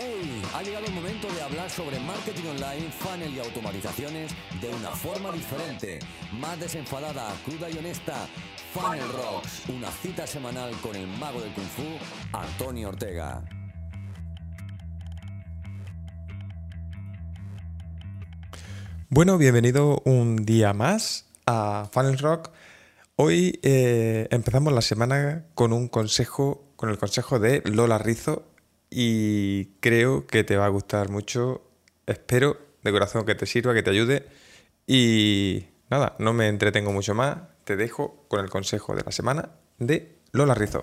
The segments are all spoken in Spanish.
¡Hey! Ha llegado el momento de hablar sobre marketing online, funnel y automatizaciones de una forma diferente, más desenfadada, cruda y honesta. Funnel Rocks, una cita semanal con el mago del kung fu, Antonio Ortega. Bueno, bienvenido un día más a Funnel Rock. Hoy eh, empezamos la semana con un consejo, con el consejo de Lola Rizo y creo que te va a gustar mucho. Espero de corazón que te sirva, que te ayude y nada, no me entretengo mucho más. Te dejo con el consejo de la semana de Lola Rizo.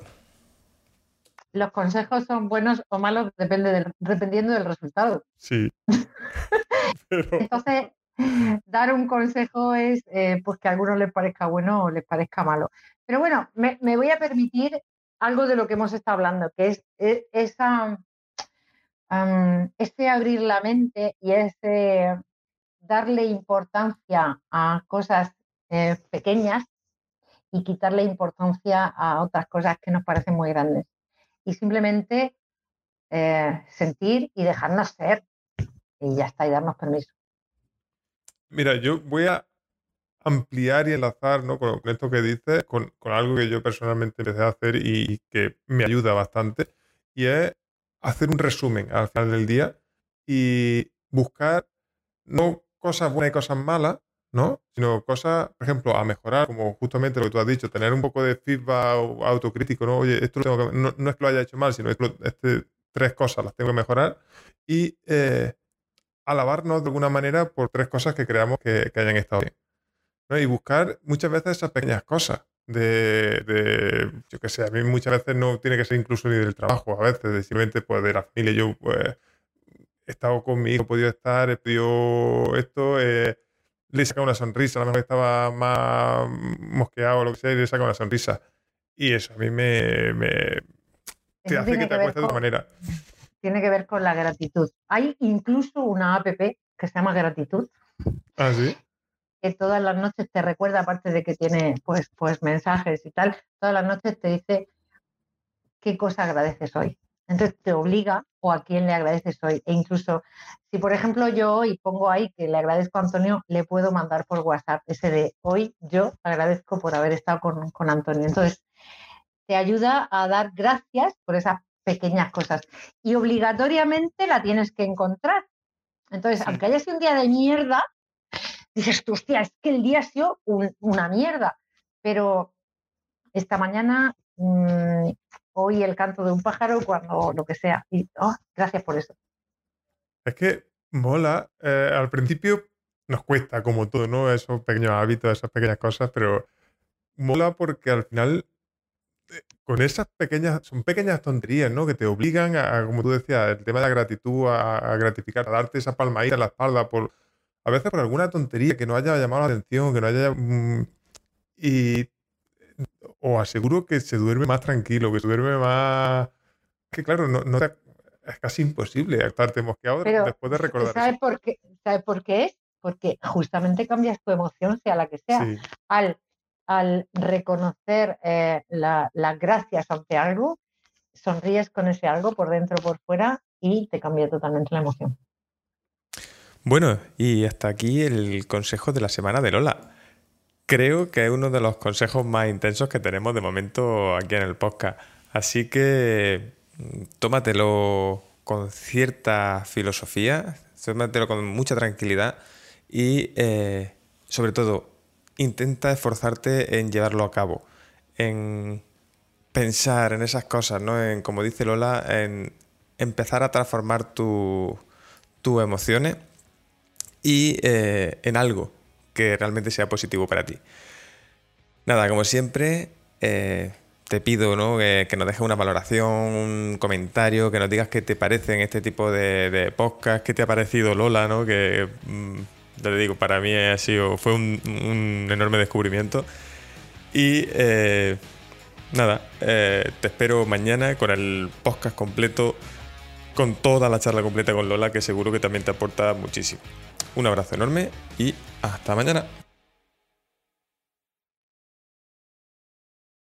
Los consejos son buenos o malos depende del, dependiendo del resultado. Sí. Entonces, dar un consejo es eh, pues que a algunos les parezca bueno o les parezca malo. Pero bueno, me, me voy a permitir algo de lo que hemos estado hablando, que es, e, esa, ese abrir la mente y ese darle importancia a cosas eh, pequeñas y quitarle importancia a otras cosas que nos parecen muy grandes. Y simplemente eh, sentir y dejarnos ser. Y ya está, y darnos permiso. Mira, yo voy a ampliar y enlazar ¿no? con, esto que dices, con, algo que yo personalmente empecé a hacer y, que me ayuda bastante, y es hacer un resumen al final del día y buscar no cosas buenas y cosas malas, ¿no? Sino cosas, por ejemplo, a mejorar, como justamente lo que tú has dicho, tener un poco de feedback autocrítico, ¿no? Oye, esto tengo que, no, es que lo haya hecho mal, sino que este, tres cosas las tengo que mejorar y eh, alabarnos de alguna manera por tres cosas que creamos que, que hayan estado bien. Y buscar muchas veces esas pequeñas cosas. De, yo qué sé, a mí muchas veces no tiene que ser incluso ni del trabajo, a veces, de simplemente pues, de la familia. Yo pues, he estado conmigo, he podido estar, he podido esto, eh, le he sacado una sonrisa, a lo mejor estaba más mosqueado o lo que sea, y le he sacado una sonrisa. Y eso a mí me, me te hace que te acuestes de otra manera. Tiene que ver con la gratitud. Hay incluso una app que se llama Gratitud. Ah, sí todas las noches te recuerda, aparte de que tiene pues, pues mensajes y tal, todas las noches te dice qué cosa agradeces hoy. Entonces te obliga o a quién le agradeces hoy. E incluso si, por ejemplo, yo hoy pongo ahí que le agradezco a Antonio, le puedo mandar por WhatsApp ese de hoy yo agradezco por haber estado con, con Antonio. Entonces, te ayuda a dar gracias por esas pequeñas cosas. Y obligatoriamente la tienes que encontrar. Entonces, aunque haya sido un día de mierda, dices tú, hostia, es que el día ha sido una mierda, pero esta mañana mm, oí el canto de un pájaro cuando lo que sea. Y oh, gracias por eso. Es que mola, eh, al principio nos cuesta como todo, ¿no? Esos pequeños hábitos, esas pequeñas cosas, pero mola porque al final eh, con esas pequeñas, son pequeñas tonterías, ¿no? Que te obligan a, como tú decías, el tema de la gratitud, a, a gratificar, a darte esa palmadita en la espalda por, a veces por alguna tontería que no haya llamado la atención, que no haya... Mm, y os aseguro que se duerme más tranquilo, que se duerme más... Que claro, no, es casi imposible estarte mosqueado después de recordar ¿sabes Por qué, ¿Sabes por qué es? Porque justamente cambias tu emoción, sea la que sea. Al, al reconocer eh, las gracias ante algo, sonríes con ese algo por dentro o por fuera y te cambia totalmente la emoción. Bueno, y hasta aquí el consejo de la semana de Lola. Creo que es uno de los consejos más intensos que tenemos de momento aquí en el podcast. Así que mm, tómatelo con cierta filosofía, tómatelo con mucha tranquilidad y eh, sobre todo intenta esforzarte en llevarlo a cabo, en pensar en esas cosas, ¿no? En, como dice Lola, en empezar a transformar tus emociones y eh, en algo que realmente sea positivo para ti. Nada, como siempre, eh, te pido ¿no? que, nos dejes una valoración, un comentario, que nos digas qué te parecen este tipo de, podcast, qué te ha parecido Lola, ¿no? que mm, ya te digo, para mí ha sido, fue un, enorme descubrimiento. Y eh, nada, te espero mañana con el podcast completo, con toda la charla completa con Lola, que seguro que también te aporta muchísimo. Un abrazo enorme y hasta mañana.